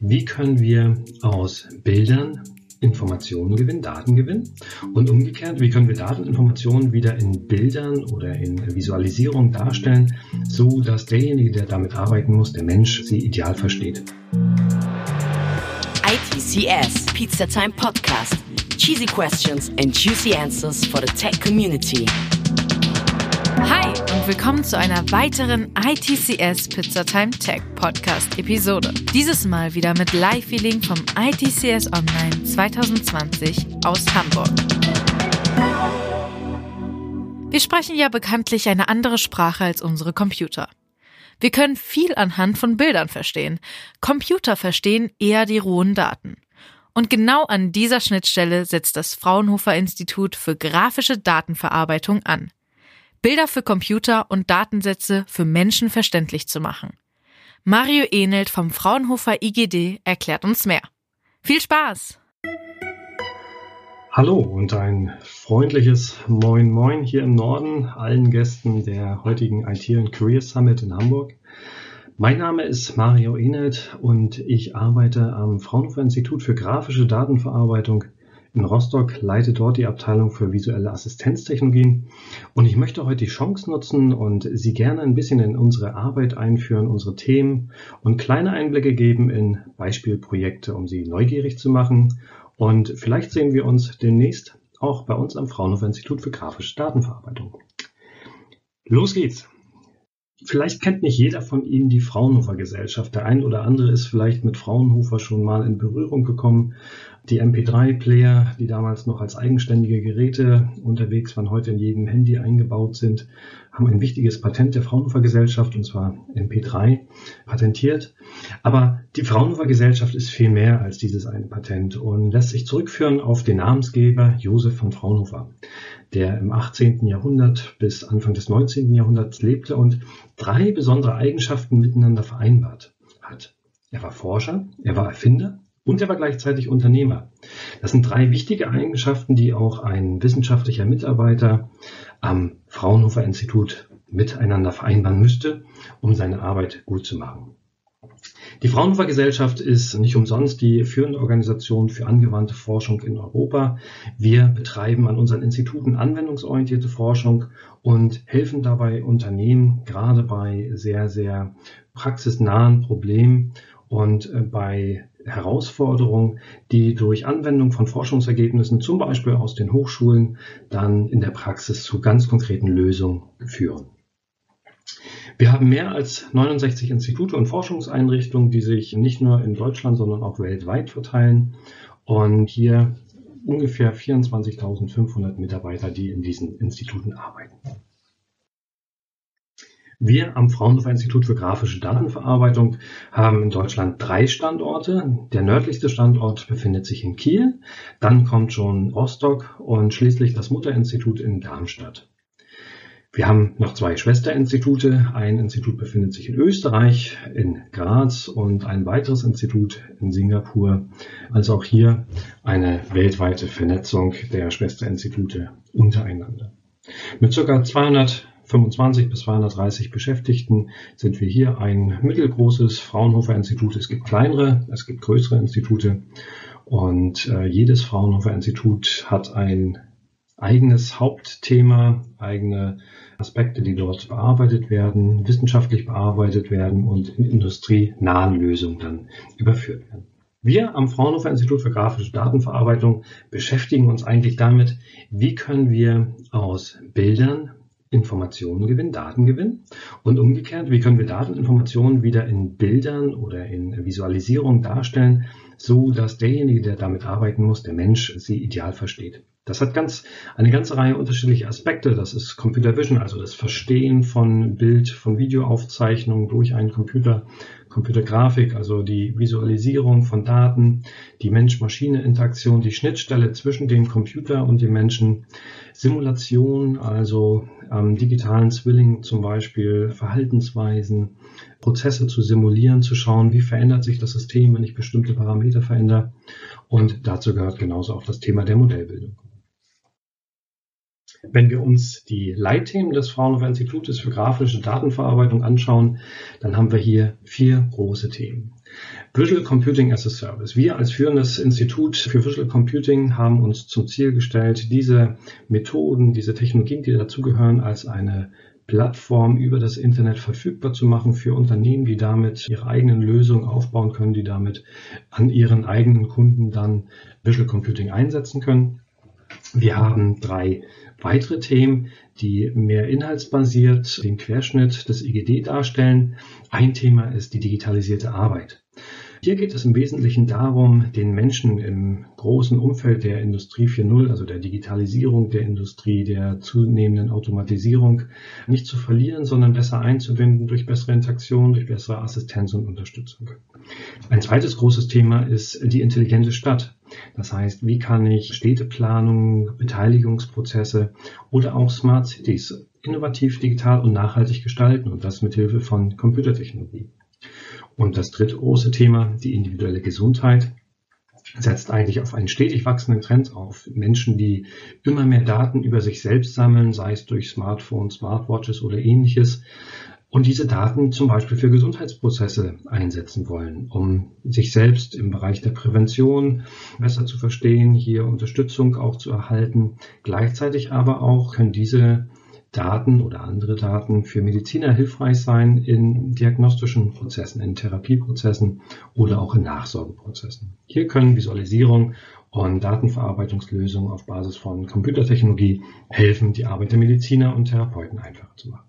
Wie können wir aus Bildern Informationen gewinnen, Daten gewinnen? Und umgekehrt, wie können wir Dateninformationen wieder in Bildern oder in Visualisierung darstellen, so dass derjenige, der damit arbeiten muss, der Mensch, sie ideal versteht? ITCS Pizza Time Podcast. Cheesy questions and juicy answers for the tech community. Hi und willkommen zu einer weiteren ITCS Pizzatime Tech Podcast Episode. Dieses Mal wieder mit Live-Feeling vom ITCS Online 2020 aus Hamburg. Wir sprechen ja bekanntlich eine andere Sprache als unsere Computer. Wir können viel anhand von Bildern verstehen. Computer verstehen eher die rohen Daten. Und genau an dieser Schnittstelle setzt das Fraunhofer Institut für grafische Datenverarbeitung an. Bilder für Computer und Datensätze für Menschen verständlich zu machen. Mario Enelt vom Fraunhofer IGD erklärt uns mehr. Viel Spaß! Hallo und ein freundliches Moin Moin hier im Norden allen Gästen der heutigen IT und Career Summit in Hamburg. Mein Name ist Mario Enelt und ich arbeite am Fraunhofer Institut für grafische Datenverarbeitung in Rostock, leite dort die Abteilung für visuelle Assistenztechnologien. Und ich möchte heute die Chance nutzen und Sie gerne ein bisschen in unsere Arbeit einführen, unsere Themen und kleine Einblicke geben in Beispielprojekte, um Sie neugierig zu machen. Und vielleicht sehen wir uns demnächst auch bei uns am Fraunhofer Institut für grafische Datenverarbeitung. Los geht's! Vielleicht kennt nicht jeder von Ihnen die Fraunhofer Gesellschaft. Der ein oder andere ist vielleicht mit Fraunhofer schon mal in Berührung gekommen. Die MP3-Player, die damals noch als eigenständige Geräte unterwegs waren, heute in jedem Handy eingebaut sind, haben ein wichtiges Patent der Fraunhofer Gesellschaft, und zwar MP3, patentiert. Aber die Fraunhofer Gesellschaft ist viel mehr als dieses eine Patent und lässt sich zurückführen auf den Namensgeber Josef von Fraunhofer, der im 18. Jahrhundert bis Anfang des 19. Jahrhunderts lebte und drei besondere Eigenschaften miteinander vereinbart hat. Er war Forscher, er war Erfinder und er war gleichzeitig Unternehmer. Das sind drei wichtige Eigenschaften, die auch ein wissenschaftlicher Mitarbeiter am Fraunhofer Institut miteinander vereinbaren müsste, um seine Arbeit gut zu machen. Die Fraunhofer Gesellschaft ist nicht umsonst die führende Organisation für angewandte Forschung in Europa. Wir betreiben an unseren Instituten anwendungsorientierte Forschung und helfen dabei Unternehmen gerade bei sehr, sehr praxisnahen Problemen und äh, bei Herausforderungen, die durch Anwendung von Forschungsergebnissen, zum Beispiel aus den Hochschulen, dann in der Praxis zu ganz konkreten Lösungen führen. Wir haben mehr als 69 Institute und Forschungseinrichtungen, die sich nicht nur in Deutschland, sondern auch weltweit verteilen. Und hier ungefähr 24.500 Mitarbeiter, die in diesen Instituten arbeiten. Wir am Fraunhofer Institut für grafische Datenverarbeitung haben in Deutschland drei Standorte. Der nördlichste Standort befindet sich in Kiel, dann kommt schon Rostock und schließlich das Mutterinstitut in Darmstadt. Wir haben noch zwei Schwesterinstitute. Ein Institut befindet sich in Österreich, in Graz und ein weiteres Institut in Singapur. Also auch hier eine weltweite Vernetzung der Schwesterinstitute untereinander. Mit ca. 200 25 bis 230 Beschäftigten sind wir hier ein mittelgroßes Fraunhofer Institut. Es gibt kleinere, es gibt größere Institute und äh, jedes Fraunhofer Institut hat ein eigenes Hauptthema, eigene Aspekte, die dort bearbeitet werden, wissenschaftlich bearbeitet werden und in industrienahen Lösungen dann überführt werden. Wir am Fraunhofer Institut für grafische Datenverarbeitung beschäftigen uns eigentlich damit, wie können wir aus Bildern Informationen gewinnen, Daten gewinnen. Und umgekehrt, wie können wir Dateninformationen wieder in Bildern oder in Visualisierung darstellen, so dass derjenige, der damit arbeiten muss, der Mensch, sie ideal versteht. Das hat ganz, eine ganze Reihe unterschiedlicher Aspekte. Das ist Computer Vision, also das Verstehen von Bild, von Videoaufzeichnungen durch einen Computer, Computergrafik, also die Visualisierung von Daten, die Mensch-Maschine-Interaktion, die Schnittstelle zwischen dem Computer und dem Menschen, Simulation, also ähm, digitalen Zwilling zum Beispiel, Verhaltensweisen, Prozesse zu simulieren, zu schauen, wie verändert sich das System, wenn ich bestimmte Parameter verändere. Und dazu gehört genauso auch das Thema der Modellbildung. Wenn wir uns die Leitthemen des Fraunhofer Institutes für grafische Datenverarbeitung anschauen, dann haben wir hier vier große Themen. Visual Computing as a Service. Wir als führendes Institut für Visual Computing haben uns zum Ziel gestellt, diese Methoden, diese Technologien, die dazugehören, als eine Plattform über das Internet verfügbar zu machen für Unternehmen, die damit ihre eigenen Lösungen aufbauen können, die damit an ihren eigenen Kunden dann Visual Computing einsetzen können. Wir haben drei weitere Themen, die mehr inhaltsbasiert den Querschnitt des IGD darstellen. Ein Thema ist die digitalisierte Arbeit. Hier geht es im Wesentlichen darum, den Menschen im großen Umfeld der Industrie 4.0, also der Digitalisierung der Industrie, der zunehmenden Automatisierung, nicht zu verlieren, sondern besser einzubinden durch bessere Interaktion, durch bessere Assistenz und Unterstützung. Ein zweites großes Thema ist die intelligente Stadt. Das heißt, wie kann ich Städteplanung, Beteiligungsprozesse oder auch Smart Cities innovativ, digital und nachhaltig gestalten und das mit Hilfe von Computertechnologie. Und das dritte große Thema, die individuelle Gesundheit, setzt eigentlich auf einen stetig wachsenden Trend auf. Menschen, die immer mehr Daten über sich selbst sammeln, sei es durch Smartphones, Smartwatches oder ähnliches, und diese Daten zum Beispiel für Gesundheitsprozesse einsetzen wollen, um sich selbst im Bereich der Prävention besser zu verstehen, hier Unterstützung auch zu erhalten. Gleichzeitig aber auch können diese Daten oder andere Daten für Mediziner hilfreich sein in diagnostischen Prozessen, in Therapieprozessen oder auch in Nachsorgeprozessen. Hier können Visualisierung und Datenverarbeitungslösungen auf Basis von Computertechnologie helfen, die Arbeit der Mediziner und Therapeuten einfacher zu machen.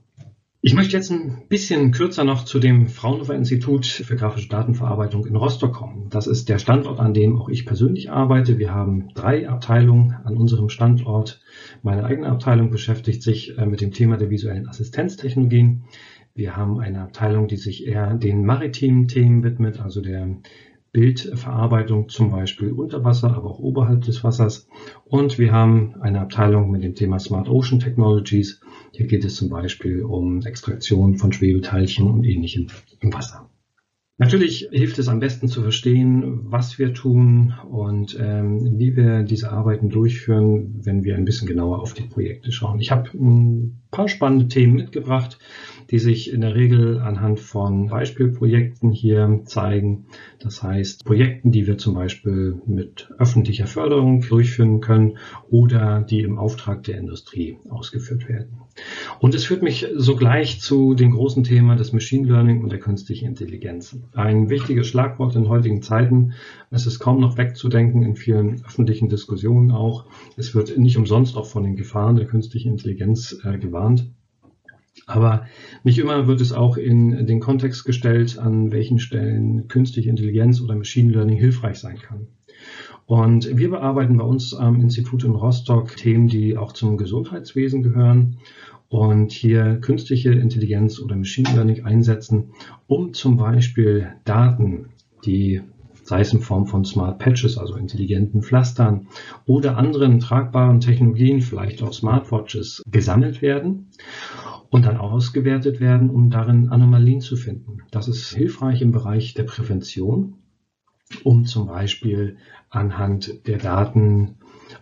Ich möchte jetzt ein bisschen kürzer noch zu dem Fraunhofer Institut für grafische Datenverarbeitung in Rostock kommen. Das ist der Standort, an dem auch ich persönlich arbeite. Wir haben drei Abteilungen an unserem Standort. Meine eigene Abteilung beschäftigt sich äh, mit dem Thema der visuellen Assistenztechnologien. Wir haben eine Abteilung, die sich eher den maritimen Themen widmet, also der Bildverarbeitung zum Beispiel unter Wasser, aber auch oberhalb des Wassers. Und wir haben eine Abteilung mit dem Thema Smart Ocean Technologies hier geht es zum Beispiel um Extraktion von Schwebeteilchen und ähnlichem im Wasser. Natürlich hilft es am besten zu verstehen, was wir tun und ähm, wie wir diese Arbeiten durchführen, wenn wir ein bisschen genauer auf die Projekte schauen. Ich habe ein paar spannende Themen mitgebracht, die sich in der Regel anhand von Beispielprojekten hier zeigen. Das heißt, Projekten, die wir zum Beispiel mit öffentlicher Förderung durchführen können oder die im Auftrag der Industrie ausgeführt werden. Und es führt mich sogleich zu dem großen Thema des Machine Learning und der künstlichen Intelligenz. Ein wichtiges Schlagwort in heutigen Zeiten. Es ist kaum noch wegzudenken in vielen öffentlichen Diskussionen auch. Es wird nicht umsonst auch von den Gefahren der künstlichen Intelligenz äh, gewarnt. Aber nicht immer wird es auch in den Kontext gestellt, an welchen Stellen künstliche Intelligenz oder Machine Learning hilfreich sein kann. Und wir bearbeiten bei uns am Institut in Rostock Themen, die auch zum Gesundheitswesen gehören und hier künstliche Intelligenz oder Machine Learning einsetzen, um zum Beispiel Daten, die sei es in Form von Smart Patches, also intelligenten Pflastern oder anderen tragbaren Technologien, vielleicht auch Smartwatches, gesammelt werden und dann ausgewertet werden, um darin Anomalien zu finden. Das ist hilfreich im Bereich der Prävention, um zum Beispiel anhand der Daten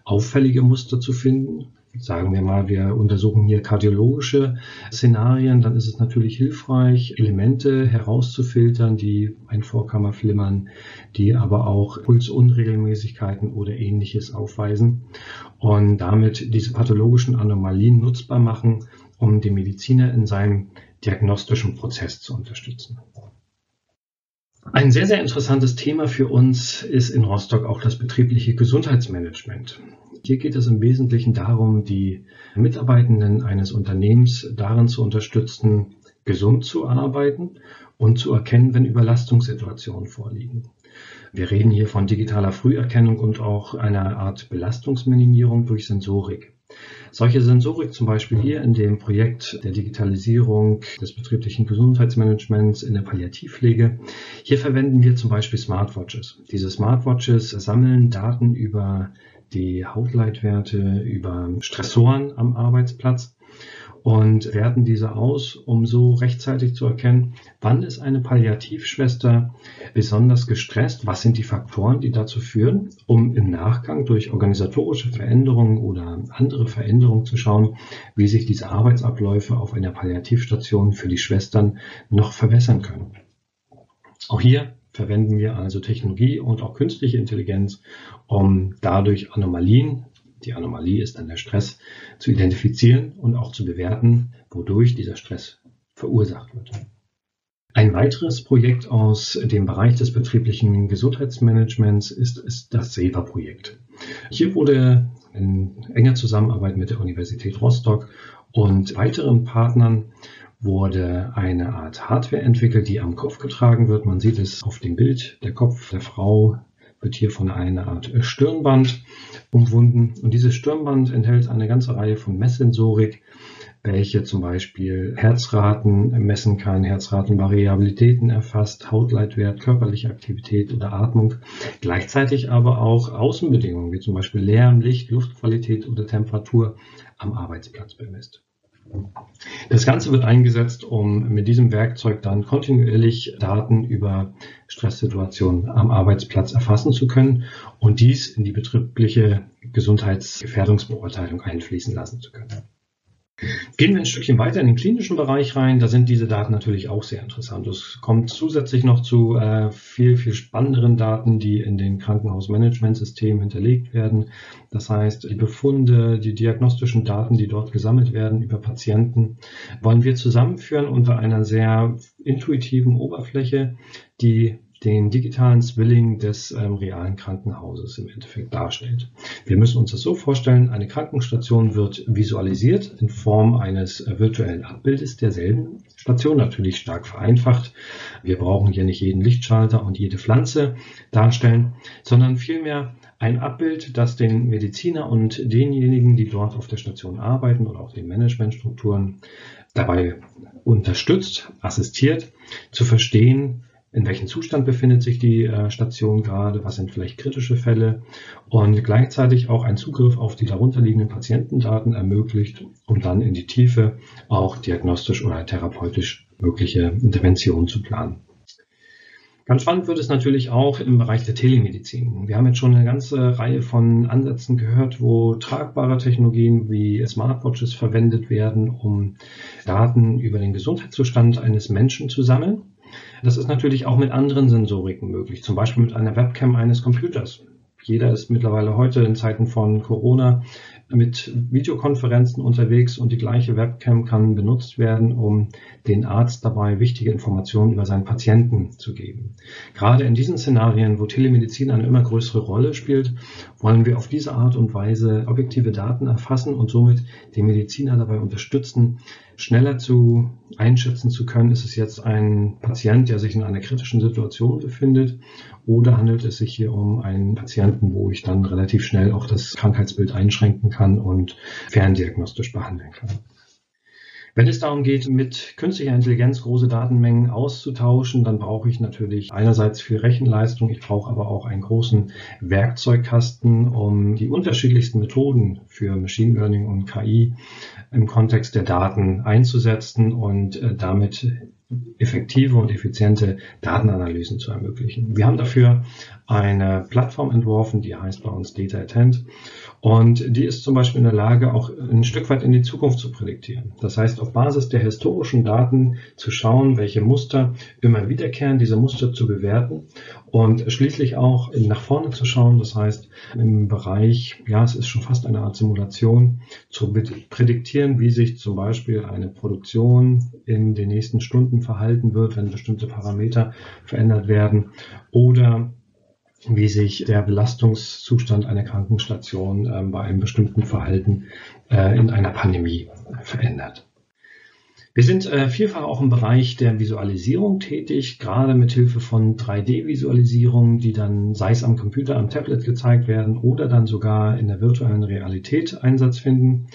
auffällige Muster zu finden. Sagen wir mal, wir untersuchen hier kardiologische Szenarien, dann ist es natürlich hilfreich, Elemente herauszufiltern, die ein Vorkammer flimmern, die aber auch Pulsunregelmäßigkeiten oder ähnliches aufweisen und damit diese pathologischen Anomalien nutzbar machen, um den Mediziner in seinem diagnostischen Prozess zu unterstützen. Ein sehr, sehr interessantes Thema für uns ist in Rostock auch das betriebliche Gesundheitsmanagement. Hier geht es im Wesentlichen darum, die Mitarbeitenden eines Unternehmens darin zu unterstützen, gesund zu arbeiten und zu erkennen, wenn Überlastungssituationen vorliegen. Wir reden hier von digitaler Früherkennung und auch einer Art Belastungsminimierung durch Sensorik. Solche Sensorik zum Beispiel hier in dem Projekt der Digitalisierung des betrieblichen Gesundheitsmanagements in der Palliativpflege. Hier verwenden wir zum Beispiel Smartwatches. Diese Smartwatches sammeln Daten über die Hautleitwerte, über Stressoren am Arbeitsplatz und werten diese aus, um so rechtzeitig zu erkennen, wann ist eine Palliativschwester besonders gestresst, was sind die Faktoren, die dazu führen, um im Nachgang durch organisatorische Veränderungen oder andere Veränderungen zu schauen, wie sich diese Arbeitsabläufe auf einer Palliativstation für die Schwestern noch verbessern können. Auch hier verwenden wir also Technologie und auch künstliche Intelligenz, um dadurch Anomalien die Anomalie ist dann der Stress, zu identifizieren und auch zu bewerten, wodurch dieser Stress verursacht wird. Ein weiteres Projekt aus dem Bereich des betrieblichen Gesundheitsmanagements ist, ist das SEVA-Projekt. Hier wurde in enger Zusammenarbeit mit der Universität Rostock und weiteren Partnern wurde eine Art Hardware entwickelt, die am Kopf getragen wird. Man sieht es auf dem Bild. Der Kopf der Frau wird hier von einer Art Stirnband umwunden. Und dieses Stirnband enthält eine ganze Reihe von Messsensorik, welche zum Beispiel Herzraten messen kann, Herzratenvariabilitäten erfasst, Hautleitwert, körperliche Aktivität oder Atmung, gleichzeitig aber auch Außenbedingungen wie zum Beispiel Lärm, Licht, Luftqualität oder Temperatur am Arbeitsplatz bemisst. Das Ganze wird eingesetzt, um mit diesem Werkzeug dann kontinuierlich Daten über Stresssituationen am Arbeitsplatz erfassen zu können und dies in die betriebliche Gesundheitsgefährdungsbeurteilung einfließen lassen zu können. Gehen wir ein Stückchen weiter in den klinischen Bereich rein. Da sind diese Daten natürlich auch sehr interessant. Es kommt zusätzlich noch zu äh, viel, viel spannenderen Daten, die in den Krankenhausmanagementsystemen hinterlegt werden. Das heißt, die Befunde, die diagnostischen Daten, die dort gesammelt werden über Patienten, wollen wir zusammenführen unter einer sehr intuitiven Oberfläche, die den digitalen Zwilling des ähm, realen Krankenhauses im Endeffekt darstellt. Wir müssen uns das so vorstellen, eine Krankenstation wird visualisiert in Form eines äh, virtuellen Abbildes derselben Station, natürlich stark vereinfacht. Wir brauchen hier nicht jeden Lichtschalter und jede Pflanze darstellen, sondern vielmehr ein Abbild, das den Mediziner und denjenigen, die dort auf der Station arbeiten oder auch den Managementstrukturen dabei unterstützt, assistiert, zu verstehen, in welchem Zustand befindet sich die äh, Station gerade, was sind vielleicht kritische Fälle und gleichzeitig auch ein Zugriff auf die darunterliegenden Patientendaten ermöglicht, um dann in die Tiefe auch diagnostisch oder therapeutisch mögliche Interventionen zu planen. Ganz spannend wird es natürlich auch im Bereich der Telemedizin. Wir haben jetzt schon eine ganze Reihe von Ansätzen gehört, wo tragbare Technologien wie Smartwatches verwendet werden, um Daten über den Gesundheitszustand eines Menschen zu sammeln. Das ist natürlich auch mit anderen Sensoriken möglich, zum Beispiel mit einer Webcam eines Computers. Jeder ist mittlerweile heute in Zeiten von Corona mit Videokonferenzen unterwegs und die gleiche Webcam kann benutzt werden, um den Arzt dabei wichtige Informationen über seinen Patienten zu geben. Gerade in diesen Szenarien, wo Telemedizin eine immer größere Rolle spielt, wollen wir auf diese Art und Weise objektive Daten erfassen und somit den Mediziner dabei unterstützen, schneller zu einschätzen zu können, ist es jetzt ein Patient, der sich in einer kritischen Situation befindet oder handelt es sich hier um einen Patienten, wo ich dann relativ schnell auch das Krankheitsbild einschränken kann und ferndiagnostisch behandeln kann. Wenn es darum geht, mit künstlicher Intelligenz große Datenmengen auszutauschen, dann brauche ich natürlich einerseits viel Rechenleistung, ich brauche aber auch einen großen Werkzeugkasten, um die unterschiedlichsten Methoden für Machine Learning und KI im Kontext der Daten einzusetzen und äh, damit effektive und effiziente Datenanalysen zu ermöglichen. Wir haben dafür eine Plattform entworfen, die heißt bei uns Data Attend und die ist zum Beispiel in der Lage, auch ein Stück weit in die Zukunft zu prädiktieren. Das heißt, auf Basis der historischen Daten zu schauen, welche Muster immer wiederkehren, diese Muster zu bewerten und schließlich auch nach vorne zu schauen. Das heißt, im Bereich, ja, es ist schon fast eine Art Simulation, zu prädiktieren, wie sich zum Beispiel eine Produktion in den nächsten Stunden verhalten wird, wenn bestimmte Parameter verändert werden oder wie sich der Belastungszustand einer Krankenstation äh, bei einem bestimmten Verhalten äh, in einer Pandemie verändert. Wir sind äh, vielfach auch im Bereich der Visualisierung tätig, gerade mit Hilfe von 3D-Visualisierungen, die dann sei es am Computer, am Tablet gezeigt werden oder dann sogar in der virtuellen Realität Einsatz finden.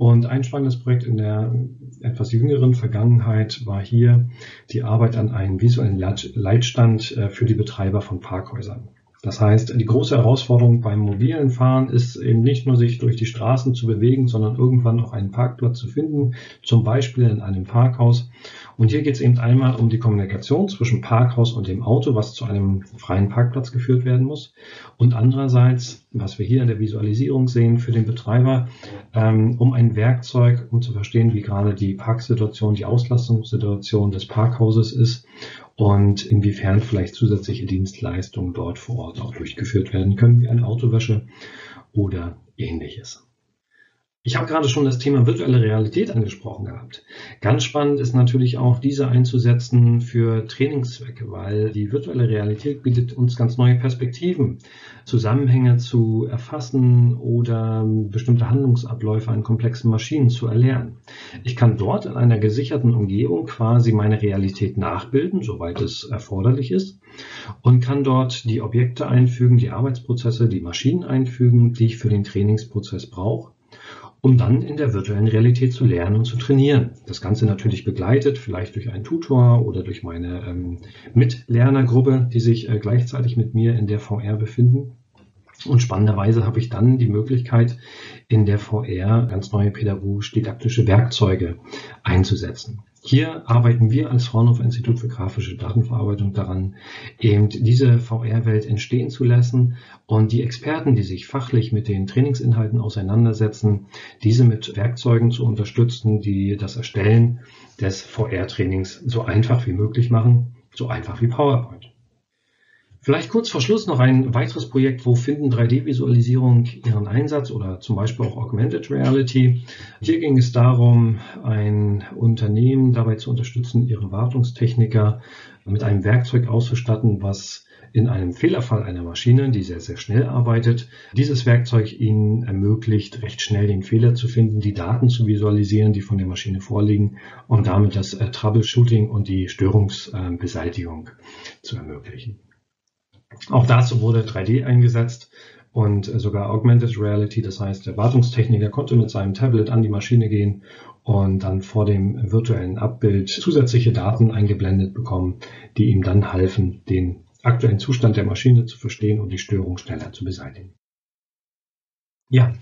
Und ein spannendes Projekt in der etwas jüngeren Vergangenheit war hier die Arbeit an einem visuellen Leitstand äh, für die Betreiber von Parkhäusern. Das heißt, die große Herausforderung beim mobilen Fahren ist eben nicht nur sich durch die Straßen zu bewegen, sondern irgendwann auch einen Parkplatz zu finden, zum Beispiel in einem Parkhaus. Und hier geht es eben einmal um die Kommunikation zwischen Parkhaus und dem Auto, was zu einem freien Parkplatz geführt werden muss. Und andererseits, was wir hier in der Visualisierung sehen, für den Betreiber, ähm, um ein Werkzeug, um zu verstehen, wie gerade die Parksituation, die Auslastungssituation des Parkhauses ist und inwiefern vielleicht zusätzliche Dienstleistungen dort vor Ort auch durchgeführt werden können, wie eine Autowäsche oder ähnliches. Ich habe gerade schon das Thema virtuelle Realität angesprochen gehabt. Ganz spannend ist natürlich auch diese einzusetzen für Trainingszwecke, weil die virtuelle Realität bietet uns ganz neue Perspektiven, Zusammenhänge zu erfassen oder bestimmte Handlungsabläufe an komplexen Maschinen zu erlernen. Ich kann dort in einer gesicherten Umgebung quasi meine Realität nachbilden, soweit es erforderlich ist, und kann dort die Objekte einfügen, die Arbeitsprozesse, die Maschinen einfügen, die ich für den Trainingsprozess brauche um dann in der virtuellen Realität zu lernen und zu trainieren. Das Ganze natürlich begleitet, vielleicht durch einen Tutor oder durch meine ähm, Mitlernergruppe, die sich äh, gleichzeitig mit mir in der VR befinden. Und spannenderweise habe ich dann die Möglichkeit, in der VR ganz neue pädagogisch-didaktische Werkzeuge einzusetzen. Hier arbeiten wir als Fraunhofer Institut für grafische Datenverarbeitung daran, eben diese VR-Welt entstehen zu lassen und die Experten, die sich fachlich mit den Trainingsinhalten auseinandersetzen, diese mit Werkzeugen zu unterstützen, die das Erstellen des VR-Trainings so einfach wie möglich machen, so einfach wie PowerPoint. Vielleicht kurz vor Schluss noch ein weiteres Projekt, wo finden 3D-Visualisierung ihren Einsatz oder zum Beispiel auch Augmented Reality. Hier ging es darum, ein Unternehmen dabei zu unterstützen, ihre Wartungstechniker mit einem Werkzeug auszustatten, was in einem Fehlerfall einer Maschine, die sehr, sehr schnell arbeitet, dieses Werkzeug Ihnen ermöglicht, recht schnell den Fehler zu finden, die Daten zu visualisieren, die von der Maschine vorliegen und damit das äh, Troubleshooting und die Störungsbeseitigung äh, zu ermöglichen. Auch dazu wurde 3D eingesetzt und sogar Augmented Reality, das heißt, der Wartungstechniker konnte mit seinem Tablet an die Maschine gehen und dann vor dem virtuellen Abbild zusätzliche Daten eingeblendet bekommen, die ihm dann halfen, den aktuellen Zustand der Maschine zu verstehen und die Störung schneller zu beseitigen. Ja,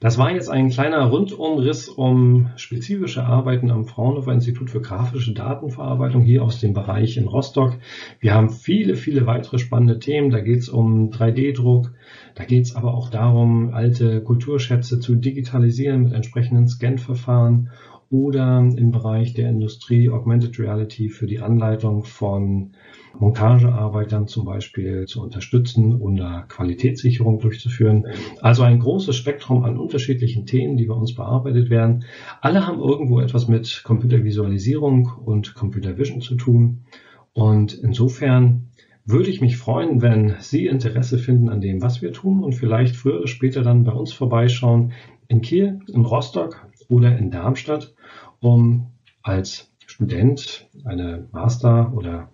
das war jetzt ein kleiner Rundumriss um spezifische Arbeiten am Fraunhofer Institut für grafische Datenverarbeitung hier aus dem Bereich in Rostock. Wir haben viele, viele weitere spannende Themen. Da geht es um 3D-Druck, da geht es aber auch darum, alte Kulturschätze zu digitalisieren mit entsprechenden Scan-Verfahren oder im Bereich der Industrie Augmented Reality für die Anleitung von Montagearbeitern zum Beispiel zu unterstützen und Qualitätssicherung durchzuführen. Also ein großes Spektrum an unterschiedlichen Themen, die bei uns bearbeitet werden. Alle haben irgendwo etwas mit Computervisualisierung und Computer Vision zu tun. Und insofern würde ich mich freuen, wenn Sie Interesse finden an dem, was wir tun und vielleicht früher oder später dann bei uns vorbeischauen in Kiel, in Rostock oder in Darmstadt, um als Student eine Master- oder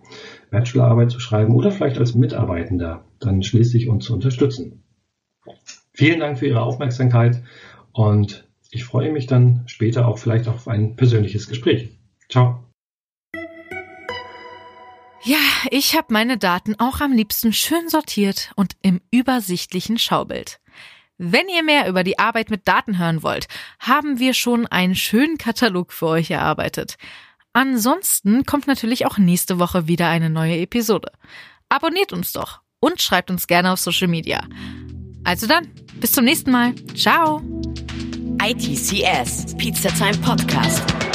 Bachelorarbeit zu schreiben oder vielleicht als Mitarbeitender dann schließlich uns zu unterstützen. Vielen Dank für Ihre Aufmerksamkeit und ich freue mich dann später auch vielleicht auf ein persönliches Gespräch. Ciao. Ja, ich habe meine Daten auch am liebsten schön sortiert und im übersichtlichen Schaubild. Wenn ihr mehr über die Arbeit mit Daten hören wollt, haben wir schon einen schönen Katalog für euch erarbeitet. Ansonsten kommt natürlich auch nächste Woche wieder eine neue Episode. Abonniert uns doch und schreibt uns gerne auf Social Media. Also dann, bis zum nächsten Mal. Ciao. ITCS, Pizza Time Podcast.